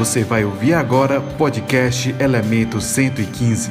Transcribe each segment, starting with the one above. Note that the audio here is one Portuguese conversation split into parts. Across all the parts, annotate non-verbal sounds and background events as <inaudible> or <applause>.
Você vai ouvir agora podcast Elemento 115.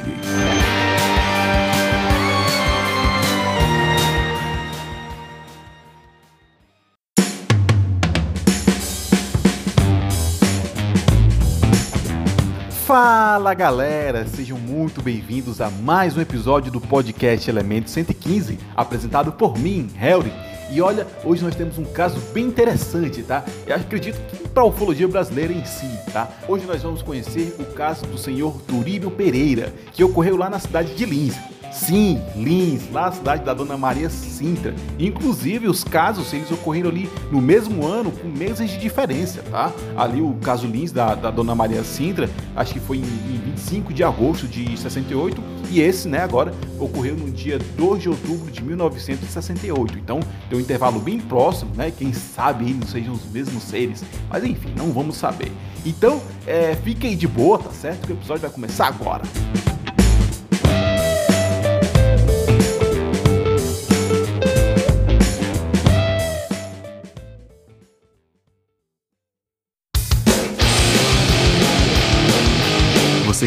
Fala galera, sejam muito bem-vindos a mais um episódio do podcast Elemento 115, apresentado por mim, Helry. E olha, hoje nós temos um caso bem interessante, tá? Eu acredito que para a ufologia brasileira em si, tá? Hoje nós vamos conhecer o caso do senhor Turíbio Pereira, que ocorreu lá na cidade de Lins. Sim, Lins, lá na cidade da Dona Maria Sintra. Inclusive, os casos, eles ocorreram ali no mesmo ano, com meses de diferença, tá? Ali o caso Lins da, da Dona Maria Sintra, acho que foi em, em 25 de agosto de 68, e esse, né, agora, ocorreu no dia 2 de outubro de 1968. Então, tem um intervalo bem próximo, né? Quem sabe não sejam os mesmos seres. Mas enfim, não vamos saber. Então, é, fique aí de boa, tá certo? Que o episódio vai começar agora. Você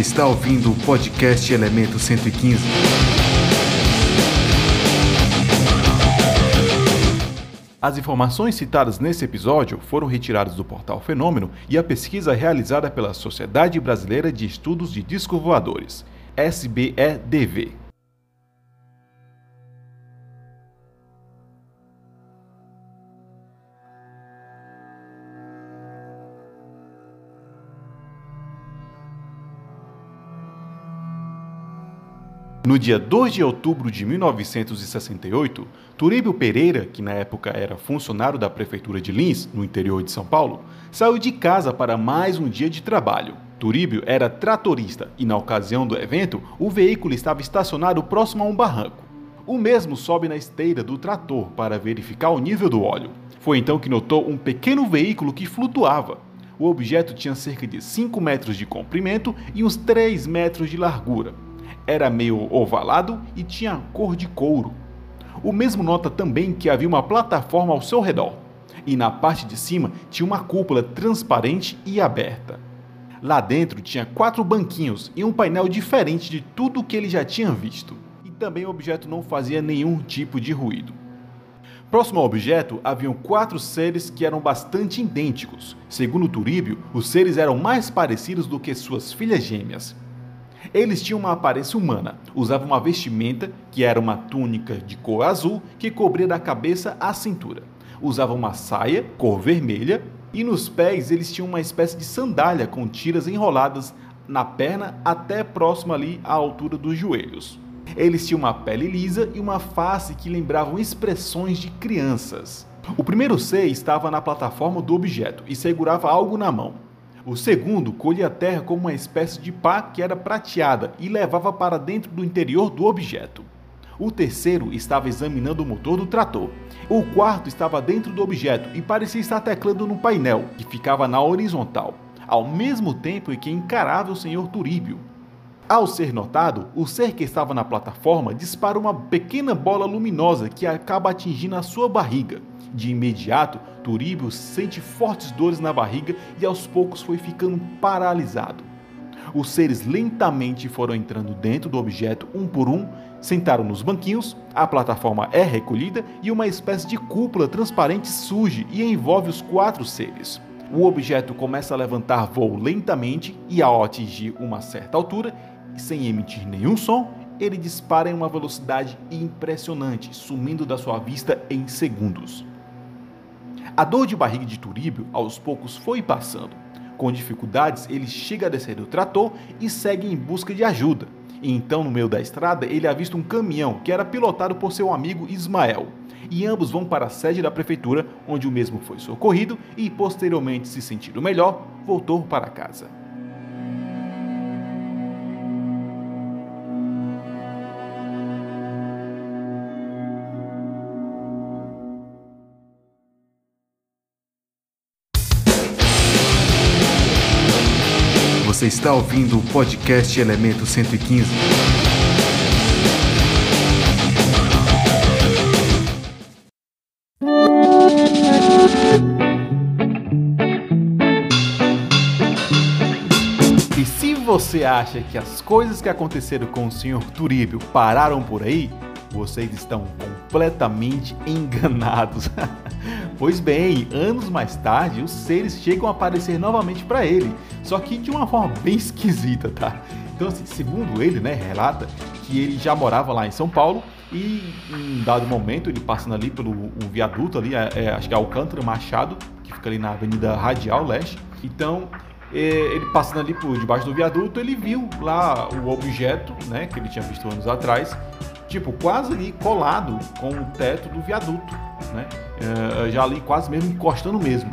está ouvindo o podcast Elemento 115. As informações citadas nesse episódio foram retiradas do portal Fenômeno e a pesquisa realizada pela Sociedade Brasileira de Estudos de Discos Voadores, SBEDV. No dia 2 de outubro de 1968, Turíbio Pereira, que na época era funcionário da prefeitura de Lins, no interior de São Paulo, saiu de casa para mais um dia de trabalho. Turíbio era tratorista e, na ocasião do evento, o veículo estava estacionado próximo a um barranco. O mesmo sobe na esteira do trator para verificar o nível do óleo. Foi então que notou um pequeno veículo que flutuava. O objeto tinha cerca de 5 metros de comprimento e uns 3 metros de largura era meio ovalado e tinha cor de couro. O mesmo nota também que havia uma plataforma ao seu redor, e na parte de cima tinha uma cúpula transparente e aberta. Lá dentro tinha quatro banquinhos e um painel diferente de tudo o que ele já tinha visto. E também o objeto não fazia nenhum tipo de ruído. Próximo ao objeto haviam quatro seres que eram bastante idênticos. Segundo Turíbio, os seres eram mais parecidos do que suas filhas gêmeas. Eles tinham uma aparência humana, usavam uma vestimenta que era uma túnica de cor azul que cobria da cabeça à cintura. Usavam uma saia cor vermelha e nos pés eles tinham uma espécie de sandália com tiras enroladas na perna até próximo ali à altura dos joelhos. Eles tinham uma pele lisa e uma face que lembravam expressões de crianças. O primeiro ser estava na plataforma do objeto e segurava algo na mão. O segundo colhia a terra como uma espécie de pá que era prateada e levava para dentro do interior do objeto. O terceiro estava examinando o motor do trator. O quarto estava dentro do objeto e parecia estar teclando no painel, que ficava na horizontal, ao mesmo tempo em que encarava o senhor Turíbio. Ao ser notado, o ser que estava na plataforma dispara uma pequena bola luminosa que acaba atingindo a sua barriga. De imediato, Turíbio sente fortes dores na barriga e aos poucos foi ficando paralisado. Os seres lentamente foram entrando dentro do objeto um por um, sentaram nos banquinhos, a plataforma é recolhida e uma espécie de cúpula transparente surge e envolve os quatro seres. O objeto começa a levantar voo lentamente e, ao atingir uma certa altura, sem emitir nenhum som, ele dispara em uma velocidade impressionante, sumindo da sua vista em segundos. A dor de barriga de Turíbio aos poucos foi passando. Com dificuldades, ele chega a descer do trator e segue em busca de ajuda. E então, no meio da estrada, ele avista um caminhão que era pilotado por seu amigo Ismael. E ambos vão para a sede da prefeitura, onde o mesmo foi socorrido e, posteriormente se sentindo melhor, voltou para casa. Está ouvindo o podcast Elemento 115. você acha que as coisas que aconteceram com o Sr. Turíbio pararam por aí, vocês estão completamente <laughs> enganados. <laughs> pois bem, anos mais tarde, os seres chegam a aparecer novamente para ele, só que de uma forma bem <laughs> esquisita, tá? Então, assim, segundo ele, né, relata que ele já morava lá em São Paulo e em dado momento ele passando ali pelo um viaduto ali, é, é, acho que é Alcântara Machado, que fica ali na Avenida Radial Leste. Então, é, ele passando ali por debaixo do viaduto, ele viu lá o objeto, né, que ele tinha visto anos atrás, tipo, quase ali colado com o teto do viaduto, né? É, já ali quase mesmo encostando mesmo.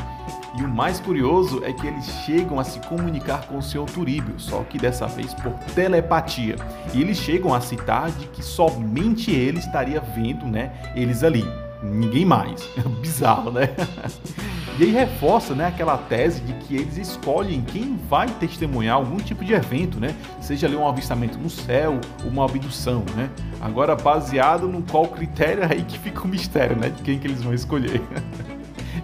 E o mais curioso é que eles chegam a se comunicar com o Sr. Turíbio, só que dessa vez por telepatia. E eles chegam a citar de que somente ele estaria vendo, né, eles ali, ninguém mais. <laughs> Bizarro, né? <laughs> E aí reforça né, aquela tese de que eles escolhem quem vai testemunhar algum tipo de evento, né? Seja ali um avistamento no céu, uma abdução, né? Agora, baseado no qual critério é aí que fica o mistério, né? De quem que eles vão escolher. <laughs>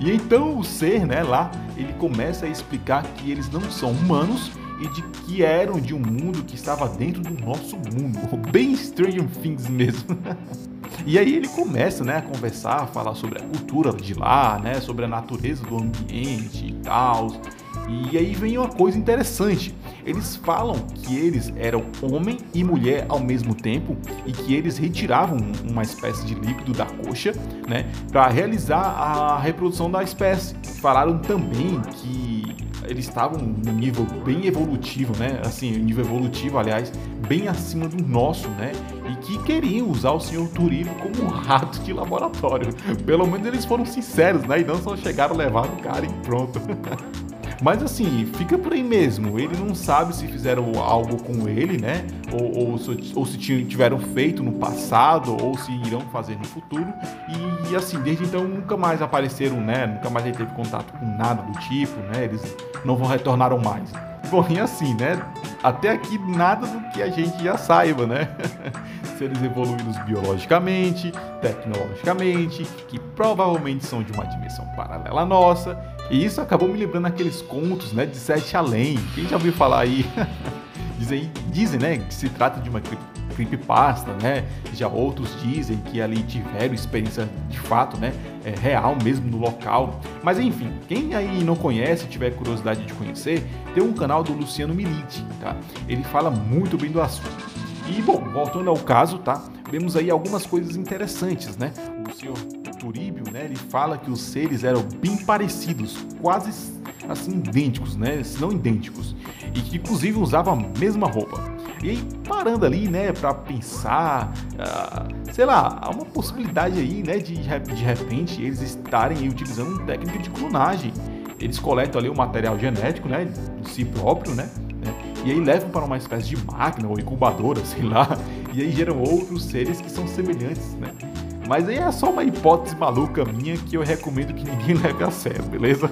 E então o ser, né, lá, ele começa a explicar que eles não são humanos e de que eram de um mundo que estava dentro do nosso mundo, <laughs> bem Stranger Things mesmo. <laughs> E aí ele começa, né, a conversar, a falar sobre a cultura de lá, né, sobre a natureza do ambiente e tal. E aí vem uma coisa interessante. Eles falam que eles eram homem e mulher ao mesmo tempo e que eles retiravam uma espécie de líquido da coxa, né, para realizar a reprodução da espécie. Falaram também que eles estavam no nível bem evolutivo, né? Assim, nível evolutivo, aliás, bem acima do nosso, né? E que queriam usar o Sr. Turino como um rato de laboratório. Pelo menos eles foram sinceros, né? E não só chegaram, levaram o cara e pronto. <laughs> Mas assim, fica por aí mesmo. Ele não sabe se fizeram algo com ele, né? Ou, ou, ou se tiveram feito no passado, ou se irão fazer no futuro. E, assim, desde então nunca mais apareceram, né? Nunca mais ele teve contato com nada do tipo, né? Eles não vão retornaram mais. E assim, né? Até aqui nada do que a gente já saiba, né? <laughs> Seres evoluídos biologicamente, tecnologicamente, que provavelmente são de uma dimensão paralela à nossa. E isso acabou me lembrando aqueles contos, né, de Sete Além. Quem já ouviu falar aí? <laughs> dizem, dizem, né, que se trata de uma creepypasta, né? Já outros dizem que ali tiveram experiência de fato, né? É, real mesmo no local. Mas enfim, quem aí não conhece, tiver curiosidade de conhecer, tem um canal do Luciano Milite, tá? Ele fala muito bem do assunto. E bom, voltando ao caso, tá? Vemos aí algumas coisas interessantes, né? O senhor Turíbio, né? Ele fala que os seres eram bem parecidos, quase assim idênticos, né? Se não idênticos, e que inclusive usavam a mesma roupa. E aí, parando ali, né, para pensar, uh, sei lá, há uma possibilidade aí, né, de de repente eles estarem utilizando técnica de clonagem. Eles coletam ali o material genético, né, de si próprio, né, e aí levam para uma espécie de máquina ou incubadora, <laughs> sei lá, e aí geram outros seres que são semelhantes, né. Mas aí é só uma hipótese maluca minha que eu recomendo que ninguém <laughs> leve a sério, beleza?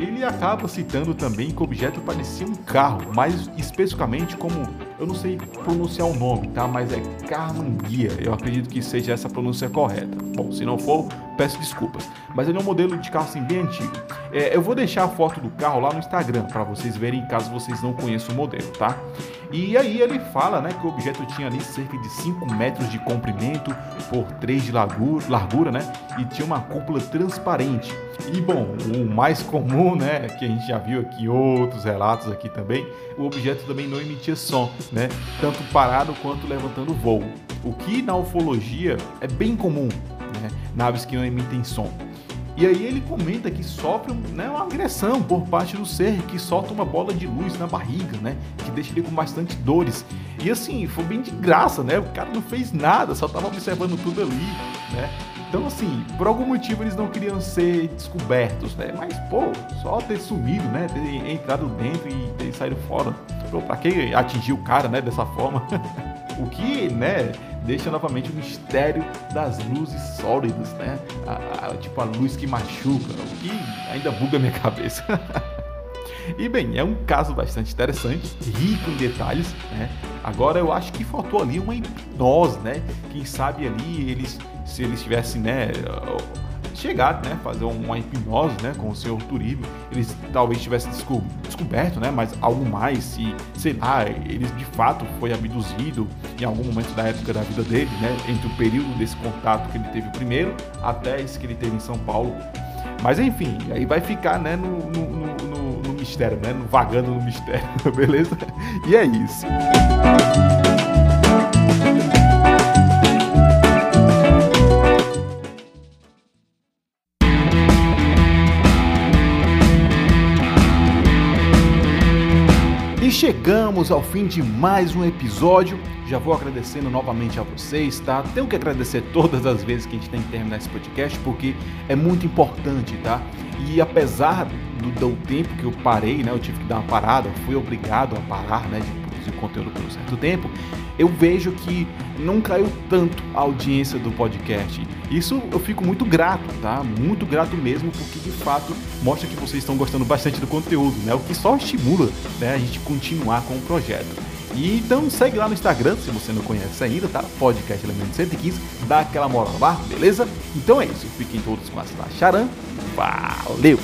Ele acaba citando também que o objeto parecia um carro, mais especificamente como, eu não sei pronunciar o nome, tá? Mas é Carmanguia, eu acredito que seja essa pronúncia correta. Bom, se não for, peço desculpas. Mas ele é um modelo de carro assim bem antigo. É, eu vou deixar a foto do carro lá no Instagram para vocês verem caso vocês não conheçam o modelo, tá? E aí ele fala, né, que o objeto tinha ali cerca de 5 metros de comprimento por 3 de largura, né? E tinha uma cúpula transparente. E bom, o mais comum, né, que a gente já viu aqui outros relatos aqui também, o objeto também não emitia som, né, tanto parado quanto levantando voo. O que na ufologia é bem comum, né, naves que não emitem som. E aí ele comenta que sofre né, uma agressão por parte do ser, que solta uma bola de luz na barriga, né? Que deixa ele com bastante dores. E assim, foi bem de graça, né? O cara não fez nada, só tava observando tudo ali, né? Então, assim, por algum motivo eles não queriam ser descobertos, né? Mas, pô, só ter sumido, né? Ter entrado dentro e ter saído fora. Pô, pra que atingir o cara, né? Dessa forma. <laughs> o que, né? Deixa novamente o mistério das luzes sólidas, né? A, a, tipo a luz que machuca, o que ainda buga minha <laughs> cabeça. E bem, é um caso bastante interessante, rico em detalhes, né? Agora eu acho que faltou ali uma hipnose, né? Quem sabe ali eles se eles tivessem, né, chegar, né, fazer uma hipnose, né, com o senhor Turíbio. Eles talvez tivessem descoberto, né, mas algo mais, se, sei lá, ele de fato foi abduzido em algum momento da época da vida dele, né, entre o período desse contato que ele teve primeiro até esse que ele teve em São Paulo. Mas enfim, aí vai ficar, né, no, no, no, no mistério, né, vagando no mistério, <laughs> beleza? E é isso. Chegamos ao fim de mais um episódio. Já vou agradecendo novamente a vocês, tá? Tenho que agradecer todas as vezes que a gente tem que terminar esse podcast, porque é muito importante, tá? E apesar do, do tempo que eu parei, né? Eu tive que dar uma parada, fui obrigado a parar, né? De conteúdo por um certo tempo eu vejo que não caiu tanto a audiência do podcast. Isso eu fico muito grato, tá? Muito grato mesmo, porque de fato mostra que vocês estão gostando bastante do conteúdo, né? O que só estimula né, a gente continuar com o projeto. E então segue lá no Instagram, se você não conhece ainda, tá? Podcast Elemento 115, dá aquela moral lá, beleza? Então é isso, fiquem todos com a Charan. Valeu!